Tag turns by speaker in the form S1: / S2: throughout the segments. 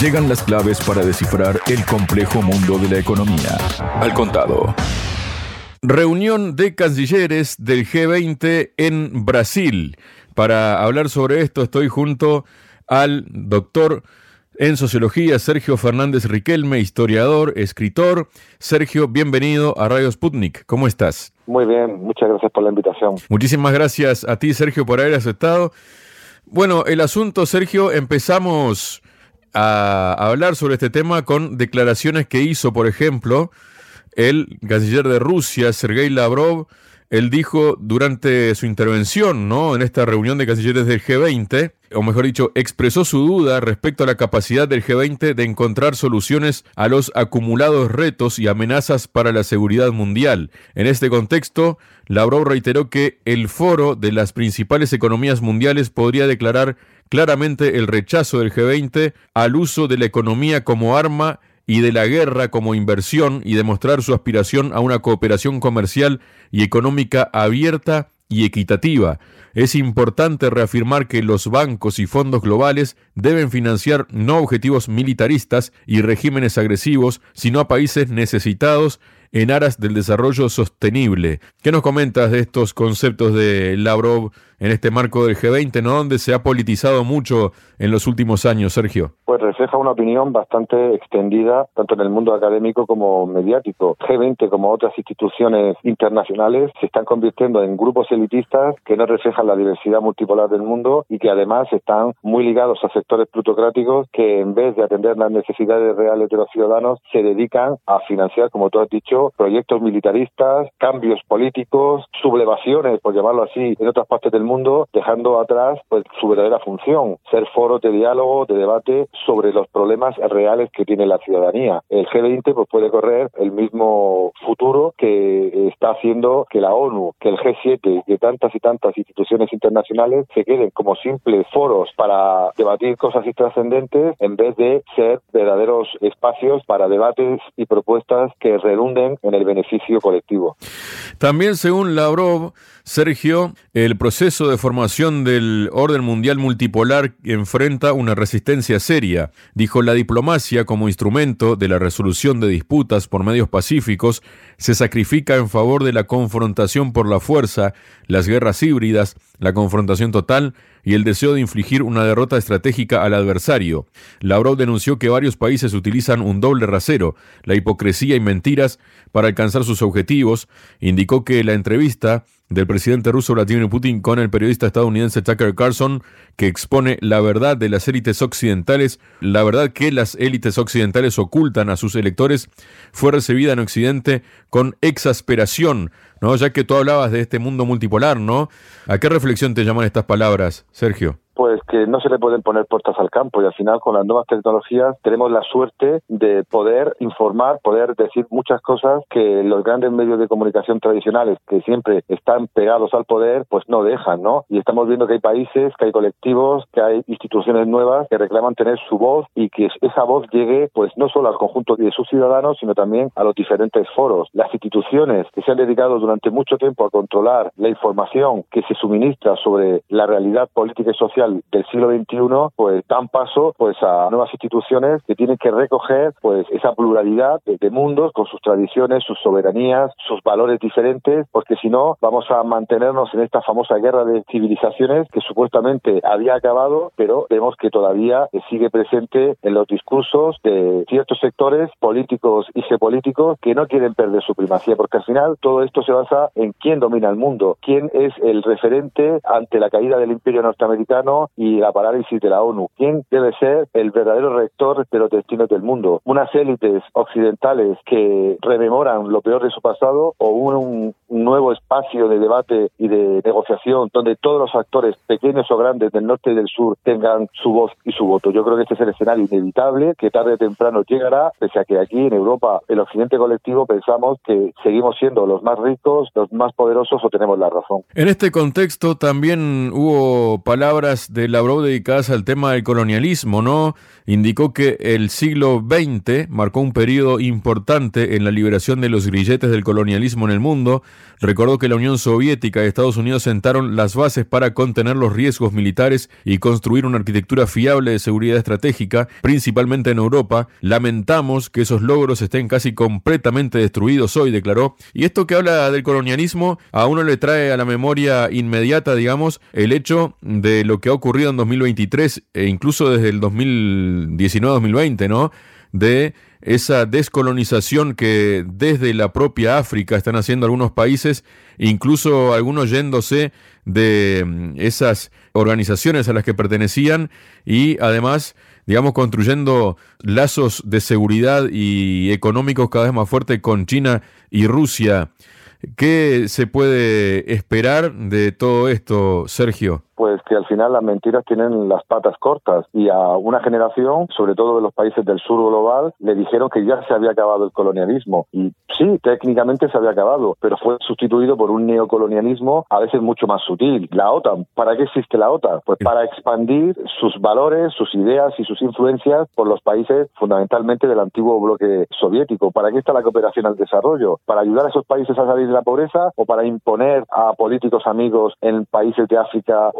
S1: Llegan las claves para descifrar el complejo mundo de la economía. Al contado. Reunión de cancilleres del G20 en Brasil. Para hablar sobre esto estoy junto al doctor en sociología Sergio Fernández Riquelme, historiador, escritor. Sergio, bienvenido a Radio Sputnik. ¿Cómo estás?
S2: Muy bien, muchas gracias por la invitación.
S1: Muchísimas gracias a ti, Sergio, por haber aceptado. Bueno, el asunto, Sergio, empezamos a hablar sobre este tema con declaraciones que hizo, por ejemplo, el canciller de Rusia, Sergei Lavrov. Él dijo durante su intervención, ¿no? En esta reunión de cancilleres del G20, o mejor dicho, expresó su duda respecto a la capacidad del G20 de encontrar soluciones a los acumulados retos y amenazas para la seguridad mundial. En este contexto, Lavrov reiteró que el foro de las principales economías mundiales podría declarar claramente el rechazo del G20 al uso de la economía como arma y de la guerra como inversión y demostrar su aspiración a una cooperación comercial y económica abierta y equitativa. Es importante reafirmar que los bancos y fondos globales deben financiar no objetivos militaristas y regímenes agresivos, sino a países necesitados en aras del desarrollo sostenible. ¿Qué nos comentas de estos conceptos de Lavrov en este marco del G20, ¿no? donde se ha politizado mucho en los últimos años, Sergio?
S2: Pues refleja una opinión bastante extendida, tanto en el mundo académico como mediático. G20, como otras instituciones internacionales, se están convirtiendo en grupos elitistas que no reflejan la diversidad multipolar del mundo y que además están muy ligados a sectores plutocráticos que en vez de atender las necesidades reales de los ciudadanos, se dedican a financiar, como tú has dicho, proyectos militaristas, cambios políticos, sublevaciones, por llamarlo así, en otras partes del mundo, dejando atrás pues su verdadera función, ser foros de diálogo, de debate sobre los problemas reales que tiene la ciudadanía. El G20 pues puede correr el mismo futuro que está haciendo que la ONU, que el G7, que tantas y tantas instituciones internacionales se queden como simples foros para debatir cosas trascendentes en vez de ser verdaderos espacios para debates y propuestas que redunden en el beneficio colectivo.
S1: También según Lavrov, Sergio, el proceso de formación del orden mundial multipolar enfrenta una resistencia seria. Dijo la diplomacia como instrumento de la resolución de disputas por medios pacíficos se sacrifica en favor de la confrontación por la fuerza, las guerras híbridas, la confrontación total y el deseo de infligir una derrota estratégica al adversario. Lavrov denunció que varios países utilizan un doble rasero, la hipocresía y mentiras, para alcanzar sus objetivos. Indicó que la entrevista del presidente ruso Vladimir Putin con el periodista estadounidense Tucker Carlson, que expone la verdad de las élites occidentales, la verdad que las élites occidentales ocultan a sus electores, fue recibida en Occidente con exasperación, ¿no? Ya que tú hablabas de este mundo multipolar, ¿no? ¿A qué reflexión te llaman estas palabras, Sergio?
S2: Pues que no se le pueden poner puertas al campo y al final con las nuevas tecnologías tenemos la suerte de poder informar, poder decir muchas cosas que los grandes medios de comunicación tradicionales que siempre están pegados al poder pues no dejan, ¿no? Y estamos viendo que hay países, que hay colectivos, que hay instituciones nuevas que reclaman tener su voz y que esa voz llegue pues no solo al conjunto de sus ciudadanos sino también a los diferentes foros. Las instituciones que se han dedicado durante mucho tiempo a controlar la información que se suministra sobre la realidad política y social del siglo XXI pues dan paso pues a nuevas instituciones que tienen que recoger pues esa pluralidad de, mundos con sus tradiciones, sus soberanías, sus valores diferentes, porque si no vamos a mantenernos en esta famosa guerra de civilizaciones que supuestamente había acabado, pero vemos que todavía sigue presente en los discursos de ciertos sectores políticos y geopolíticos que no quieren perder su primacía, porque al final todo esto se basa en quién domina el mundo, quién es el referente ante la caída del imperio norteamericano y la parálisis de la ONU. ¿Quién debe ser el verdadero rector de los destinos del mundo? ¿Unas élites occidentales que rememoran lo peor de su pasado o un, nuevo espacio de debate y de negociación donde todos los actores, pequeños o grandes, del norte y del sur, tengan su voz y su voto? Yo creo que este es el escenario inevitable que tarde o temprano llegará, pese a que aquí en Europa, el occidente colectivo, pensamos que seguimos siendo los más ricos, los más poderosos o tenemos la razón.
S1: En este contexto también hubo palabras palabras de Lavrov dedicadas al tema del colonialismo, ¿no? Indicó que el siglo XX marcó un periodo importante en la liberación de los grilletes del colonialismo en el mundo. Recordó que la Unión Soviética y Estados Unidos sentaron las bases para contener los riesgos militares y construir una arquitectura fiable de seguridad estratégica, principalmente en Europa. Lamentamos que esos logros estén casi completamente destruidos hoy, declaró. Y esto que habla del colonialismo a uno le trae a la memoria inmediata, digamos, el hecho de lo que ocurrido en 2023 e incluso desde el 2019-2020, ¿no? De esa descolonización que desde la propia África están haciendo algunos países, incluso algunos yéndose de mm, esas organizaciones a las que pertenecían y además, digamos, construyendo lazos de seguridad y económicos cada vez más fuertes con China y Rusia. ¿Qué se puede esperar de todo esto, Sergio?
S2: Pues que al final las mentiras tienen las patas cortas y a una generación, sobre todo de los países del sur global, le dijeron que ya se había acabado el colonialismo y sí, técnicamente se había acabado, pero fue sustituido por un neocolonialismo a veces mucho más sutil. La OTAN, ¿para qué existe la OTAN? Pues para expandir sus valores, sus ideas y sus influencias por los países fundamentalmente del antiguo bloque soviético. ¿Para qué está la cooperación al desarrollo? ¿Para ayudar a esos países a salir de la pobreza o para imponer a políticos amigos en países de África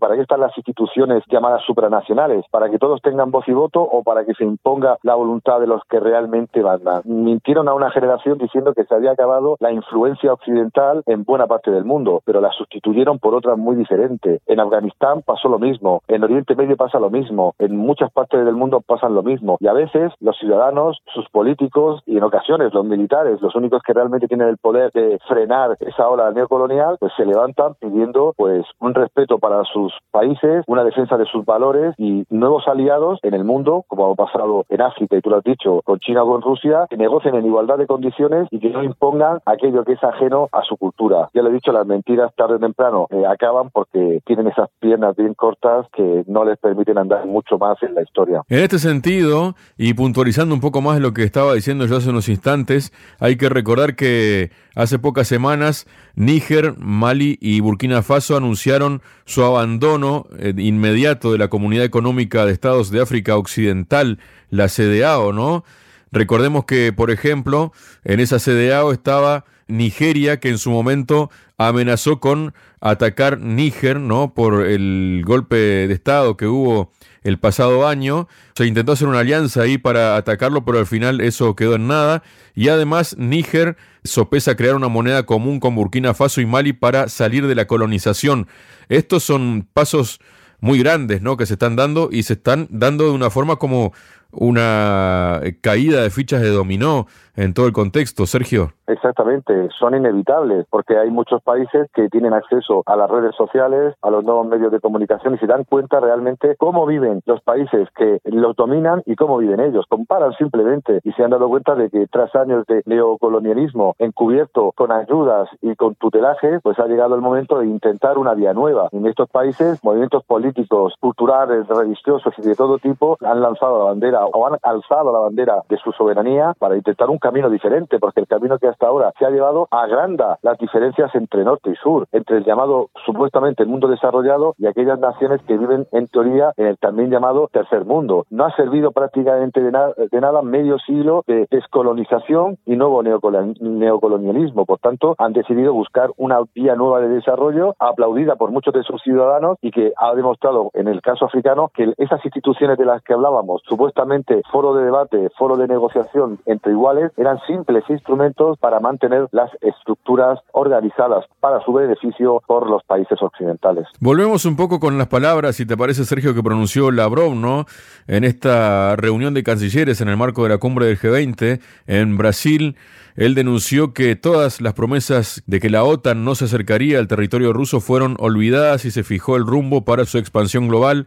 S2: ¿Para qué están las instituciones llamadas supranacionales? ¿Para que todos tengan voz y voto o para que se imponga la voluntad de los que realmente mandan? Mintieron a una generación diciendo que se había acabado la influencia occidental en buena parte del mundo, pero la sustituyeron por otra muy diferente. En Afganistán pasó lo mismo, en Oriente Medio pasa lo mismo, en muchas partes del mundo pasan lo mismo. Y a veces los ciudadanos, sus políticos y en ocasiones los militares, los únicos que realmente tienen el poder de frenar esa ola neocolonial, pues se levantan pidiendo pues un respeto para sus países, una defensa de sus valores y nuevos aliados en el mundo, como ha pasado en África y tú lo has dicho, con China o con Rusia, que negocien en igualdad de condiciones y que no impongan aquello que es ajeno a su cultura. Ya lo he dicho, las mentiras tarde o temprano eh, acaban porque tienen esas piernas bien cortas que no les permiten andar mucho más en la historia.
S1: En este sentido, y puntualizando un poco más lo que estaba diciendo yo hace unos instantes, hay que recordar que hace pocas semanas Níger, Mali y Burkina Faso anunciaron su abandono eh, inmediato de la Comunidad Económica de Estados de África Occidental, la CDAO, ¿no? Recordemos que, por ejemplo, en esa CDAO estaba Nigeria, que en su momento amenazó con atacar Níger, ¿no? Por el golpe de Estado que hubo el pasado año. Se intentó hacer una alianza ahí para atacarlo, pero al final eso quedó en nada. Y además Níger sopesa crear una moneda común con Burkina Faso y Mali para salir de la colonización. Estos son pasos muy grandes, ¿no? Que se están dando y se están dando de una forma como una caída de fichas de dominó en todo el contexto, Sergio.
S2: Exactamente, son inevitables porque hay muchos países que tienen acceso a las redes sociales, a los nuevos medios de comunicación y se dan cuenta realmente cómo viven los países que los dominan y cómo viven ellos. Comparan simplemente y se han dado cuenta de que tras años de neocolonialismo encubierto con ayudas y con tutelaje, pues ha llegado el momento de intentar una vía nueva. En estos países, movimientos políticos, culturales, religiosos y de todo tipo han lanzado la bandera o han alzado la bandera de su soberanía para intentar un camino diferente, porque el camino que hasta ahora se ha llevado agranda las diferencias entre norte y sur, entre el llamado supuestamente el mundo desarrollado y aquellas naciones que viven en teoría en el también llamado tercer mundo. No ha servido prácticamente de, de nada medio siglo de descolonización y nuevo neocolonialismo. Por tanto, han decidido buscar una vía nueva de desarrollo aplaudida por muchos de sus ciudadanos y que ha demostrado en el caso africano que esas instituciones de las que hablábamos, supuestamente foro de debate, foro de negociación entre iguales, eran simples instrumentos para mantener las estructuras organizadas para su beneficio por los países occidentales.
S1: Volvemos un poco con las palabras, si te parece, Sergio, que pronunció Lavrov, ¿no? En esta reunión de cancilleres en el marco de la cumbre del G20 en Brasil. Él denunció que todas las promesas de que la OTAN no se acercaría al territorio ruso fueron olvidadas y se fijó el rumbo para su expansión global.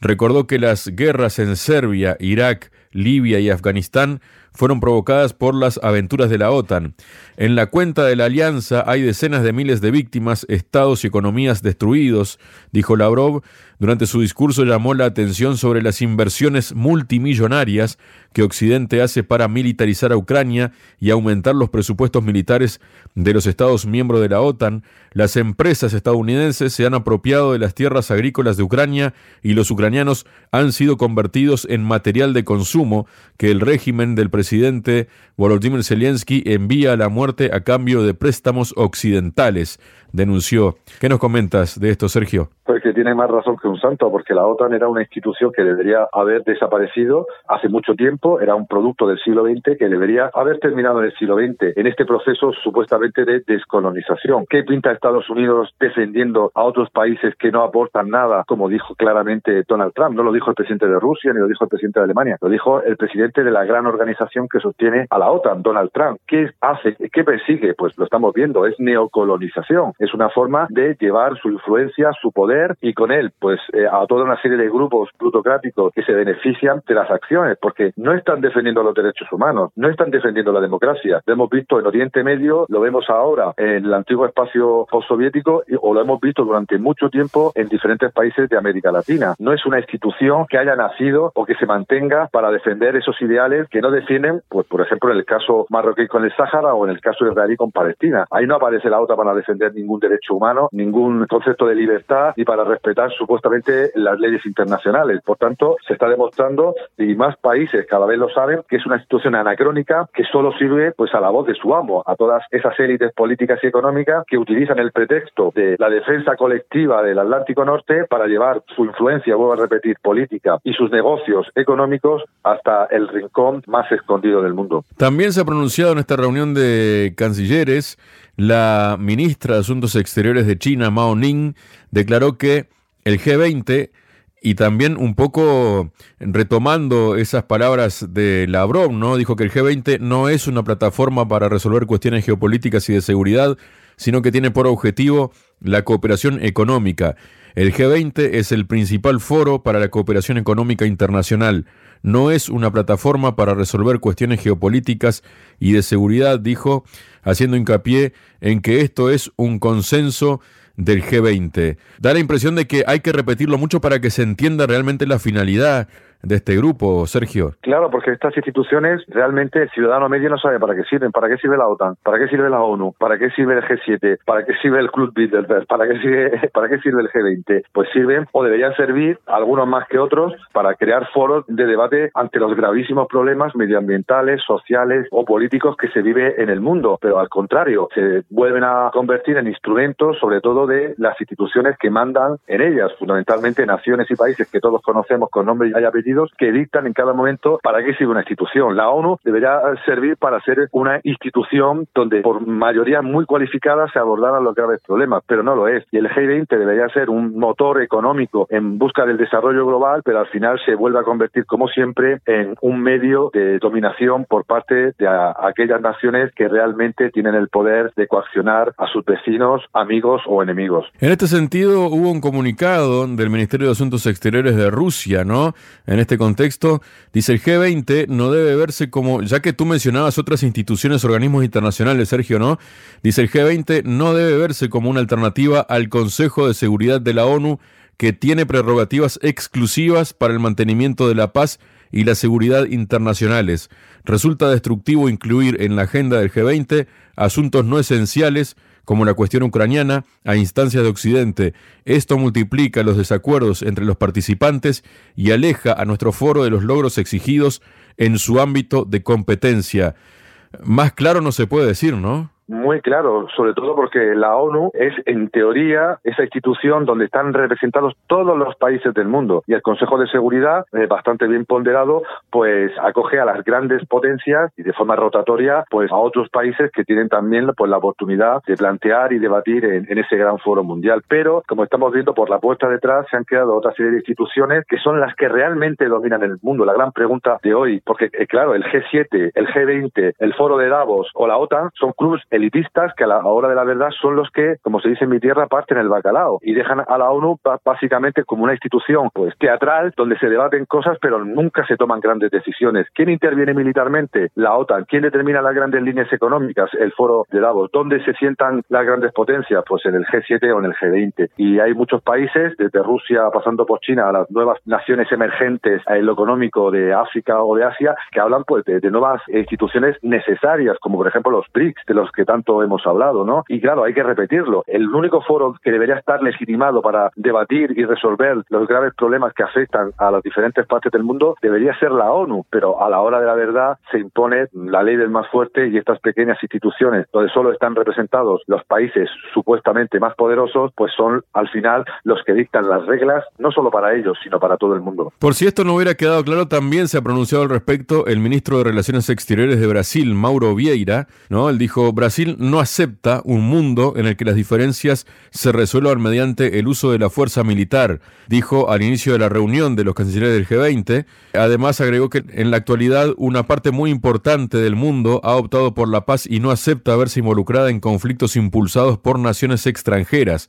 S1: Recordó que las guerras en Serbia, Irak, Libia y Afganistán fueron provocadas por las aventuras de la OTAN. En la cuenta de la alianza hay decenas de miles de víctimas, estados y economías destruidos, dijo Lavrov. Durante su discurso llamó la atención sobre las inversiones multimillonarias que Occidente hace para militarizar a Ucrania y aumentar los presupuestos militares de los Estados miembros de la OTAN. Las empresas estadounidenses se han apropiado de las tierras agrícolas de Ucrania y los ucranianos han sido convertidos en material de consumo que el régimen del presidente Volodymyr Zelensky envía a la muerte a cambio de préstamos occidentales, denunció. ¿Qué nos comentas de esto, Sergio?
S2: Pues que tiene más razón que un santo, porque la OTAN era una institución que debería haber desaparecido hace mucho tiempo, era un producto del siglo XX que debería haber terminado en el siglo XX, en este proceso supuestamente de descolonización. ¿Qué pinta Estados Unidos defendiendo a otros países que no aportan nada, como dijo claramente Donald Trump? No lo dijo el presidente de Rusia ni lo dijo el presidente de Alemania, lo dijo el presidente de la gran organización que sostiene a la OTAN, Donald Trump. ¿Qué hace? ¿Qué persigue? Pues lo estamos viendo, es neocolonización. Es una forma de llevar su influencia, su poder y con él, pues eh, a toda una serie de grupos plutocráticos que se benefician de las acciones, porque no están defendiendo los derechos humanos, no están defendiendo la democracia. Lo hemos visto en Oriente Medio, lo vemos ahora en el antiguo espacio postsoviético o lo hemos visto durante mucho tiempo en diferentes países de América Latina. No es una institución que haya nacido o que se mantenga para defender esos ideales que no defienden, pues por ejemplo en el caso marroquí con el Sáhara o en el caso israelí con Palestina. Ahí no aparece la OTAN para defender ningún derecho humano, ningún concepto de libertad y para respetar supuestamente las leyes internacionales. Por tanto, se está demostrando, y más países cada vez lo saben, que es una institución anacrónica que solo sirve pues a la voz de su amo, a todas esas élites políticas y económicas que utilizan el pretexto de la defensa colectiva del Atlántico Norte para llevar su influencia, vuelvo a repetir, política y sus negocios económicos hasta el rincón más escondido del mundo.
S1: También se ha pronunciado en esta reunión de cancilleres la ministra de Asuntos Exteriores de China, Mao Ning, declaró que el G20 y también un poco retomando esas palabras de Lavrov, ¿no? Dijo que el G20 no es una plataforma para resolver cuestiones geopolíticas y de seguridad, sino que tiene por objetivo la cooperación económica. El G20 es el principal foro para la cooperación económica internacional. No es una plataforma para resolver cuestiones geopolíticas y de seguridad, dijo, haciendo hincapié en que esto es un consenso del G20. Da la impresión de que hay que repetirlo mucho para que se entienda realmente la finalidad de este grupo, Sergio.
S2: Claro, porque estas instituciones realmente el ciudadano medio no sabe para qué sirven. ¿Para qué sirve la OTAN? ¿Para qué sirve la ONU? ¿Para qué sirve el G7? ¿Para qué sirve el Club Bilderberg? ¿Para qué sirve, para qué sirve el G20? Pues sirven o deberían servir, algunos más que otros, para crear foros de debate ante los gravísimos problemas medioambientales, sociales o políticos que se vive en el mundo. Pero al contrario, se vuelven a convertir en instrumentos, sobre todo de las instituciones que mandan en ellas, fundamentalmente naciones y países que todos conocemos con nombre y apellido que dictan en cada momento para qué sirve una institución. La ONU debería servir para ser una institución donde por mayoría muy cualificada se abordaran los graves problemas, pero no lo es. Y el G20 debería ser un motor económico en busca del desarrollo global, pero al final se vuelve a convertir, como siempre, en un medio de dominación por parte de aquellas naciones que realmente tienen el poder de coaccionar a sus vecinos, amigos o enemigos.
S1: En este sentido, hubo un comunicado del Ministerio de Asuntos Exteriores de Rusia, ¿no? En este contexto, dice el G20 no debe verse como, ya que tú mencionabas otras instituciones, organismos internacionales, Sergio, ¿no? Dice el G20 no debe verse como una alternativa al Consejo de Seguridad de la ONU que tiene prerrogativas exclusivas para el mantenimiento de la paz y la seguridad internacionales. Resulta destructivo incluir en la agenda del G20 asuntos no esenciales como la cuestión ucraniana, a instancias de Occidente. Esto multiplica los desacuerdos entre los participantes y aleja a nuestro foro de los logros exigidos en su ámbito de competencia. Más claro no se puede decir, ¿no?
S2: Muy claro, sobre todo porque la ONU es, en teoría, esa institución donde están representados todos los países del mundo y el Consejo de Seguridad, eh, bastante bien ponderado, pues acoge a las grandes potencias y de forma rotatoria, pues a otros países que tienen también pues, la oportunidad de plantear y debatir en, ese gran foro mundial. Pero, como estamos viendo por la puerta detrás, se han creado otra serie de instituciones que son las que realmente dominan el mundo. La gran pregunta de hoy, porque eh, claro, el G7, el G20, el Foro de Davos o la OTAN son clubes elitistas que a la hora de la verdad son los que, como se dice en mi tierra, parten el bacalao y dejan a la ONU básicamente como una institución pues teatral donde se debaten cosas pero nunca se toman grandes decisiones. ¿Quién interviene militarmente? La OTAN. ¿Quién determina las grandes líneas económicas? El foro de Davos. ¿Dónde se sientan las grandes potencias? Pues en el G7 o en el G20. Y hay muchos países, desde Rusia pasando por China a las nuevas naciones emergentes en lo económico de África o de Asia, que hablan pues de, de nuevas instituciones necesarias, como por ejemplo los BRICS, de los que tanto hemos hablado, ¿no? Y claro, hay que repetirlo. El único foro que debería estar legitimado para debatir y resolver los graves problemas que afectan a las diferentes partes del mundo debería ser la ONU, pero a la hora de la verdad se impone la ley del más fuerte y estas pequeñas instituciones donde solo están representados los países supuestamente más poderosos, pues son al final los que dictan las reglas, no solo para ellos, sino para todo el mundo.
S1: Por si esto no hubiera quedado claro, también se ha pronunciado al respecto el ministro de Relaciones Exteriores de Brasil, Mauro Vieira, ¿no? Él dijo, Brasil no acepta un mundo en el que las diferencias se resuelvan mediante el uso de la fuerza militar, dijo al inicio de la reunión de los cancilleres del G20. Además agregó que en la actualidad una parte muy importante del mundo ha optado por la paz y no acepta verse involucrada en conflictos impulsados por naciones extranjeras.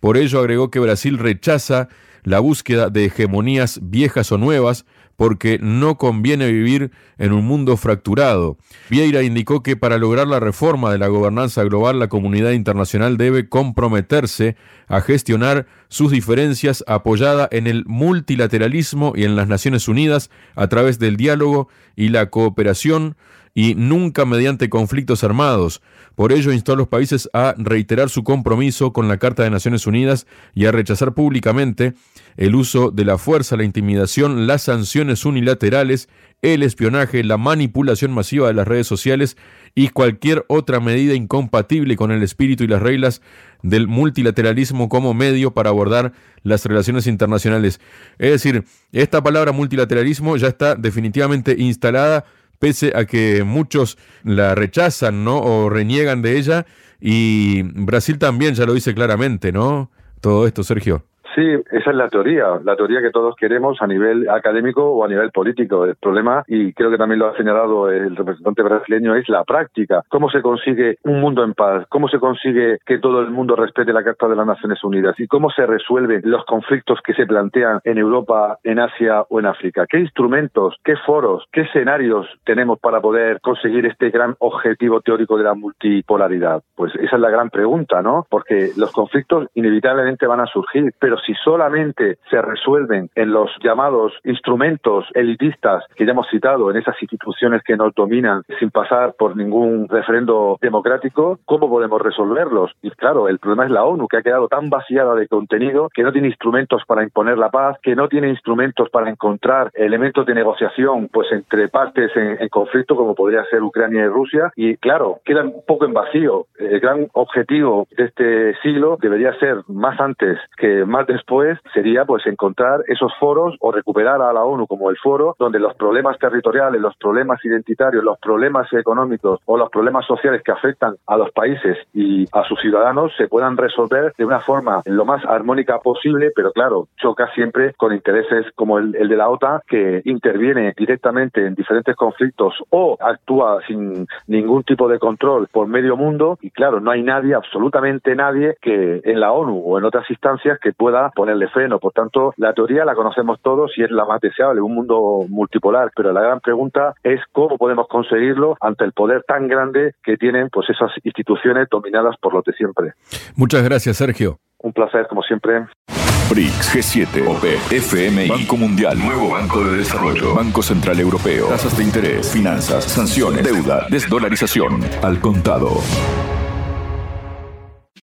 S1: Por ello agregó que Brasil rechaza la búsqueda de hegemonías viejas o nuevas, porque no conviene vivir en un mundo fracturado. Vieira indicó que para lograr la reforma de la gobernanza global, la comunidad internacional debe comprometerse a gestionar sus diferencias apoyada en el multilateralismo y en las Naciones Unidas a través del diálogo y la cooperación y nunca mediante conflictos armados. Por ello instó a los países a reiterar su compromiso con la Carta de Naciones Unidas y a rechazar públicamente el uso de la fuerza, la intimidación, las sanciones unilaterales, el espionaje, la manipulación masiva de las redes sociales y cualquier otra medida incompatible con el espíritu y las reglas del multilateralismo como medio para abordar las relaciones internacionales. Es decir, esta palabra multilateralismo ya está definitivamente instalada pese a que muchos la rechazan, ¿no? O reniegan de ella. Y Brasil también ya lo dice claramente, ¿no? Todo esto, Sergio.
S2: Sí, esa es la teoría, la teoría que todos queremos a nivel académico o a nivel político. El problema, y creo que también lo ha señalado el representante brasileño, es la práctica. ¿Cómo se consigue un mundo en paz? ¿Cómo se consigue que todo el mundo respete la Carta de las Naciones Unidas? ¿Y cómo se resuelven los conflictos que se plantean en Europa, en Asia o en África? ¿Qué instrumentos, qué foros, qué escenarios tenemos para poder conseguir este gran objetivo teórico de la multipolaridad? Pues esa es la gran pregunta, ¿no? Porque los conflictos inevitablemente van a surgir, pero si solamente se resuelven en los llamados instrumentos elitistas que ya hemos citado, en esas instituciones que nos dominan sin pasar por ningún referendo democrático, ¿cómo podemos resolverlos? Y claro, el problema es la ONU, que ha quedado tan vaciada de contenido, que no tiene instrumentos para imponer la paz, que no tiene instrumentos para encontrar elementos de negociación pues entre partes en, en conflicto, como podría ser Ucrania y Rusia, y claro, queda un poco en vacío. El gran objetivo de este siglo debería ser más antes que más después sería pues encontrar esos foros o recuperar a la ONU como el foro donde los problemas territoriales, los problemas identitarios, los problemas económicos o los problemas sociales que afectan a los países y a sus ciudadanos se puedan resolver de una forma lo más armónica posible, pero claro, choca siempre con intereses como el, el de la OTAN que interviene directamente en diferentes conflictos o actúa sin ningún tipo de control por medio mundo y claro, no hay nadie, absolutamente nadie que en la ONU o en otras instancias que pueda ponerle freno. Por tanto, la teoría la conocemos todos y es la más deseable, un mundo multipolar. Pero la gran pregunta es cómo podemos conseguirlo ante el poder tan grande que tienen pues esas instituciones dominadas por los de siempre.
S1: Muchas gracias, Sergio.
S2: Un placer, como siempre.
S3: BRICS, G7, OPE, FMI, Banco Mundial, Nuevo Banco de Desarrollo, Banco Central Europeo, tasas de interés, finanzas, sanciones, deuda, desdolarización, al contado.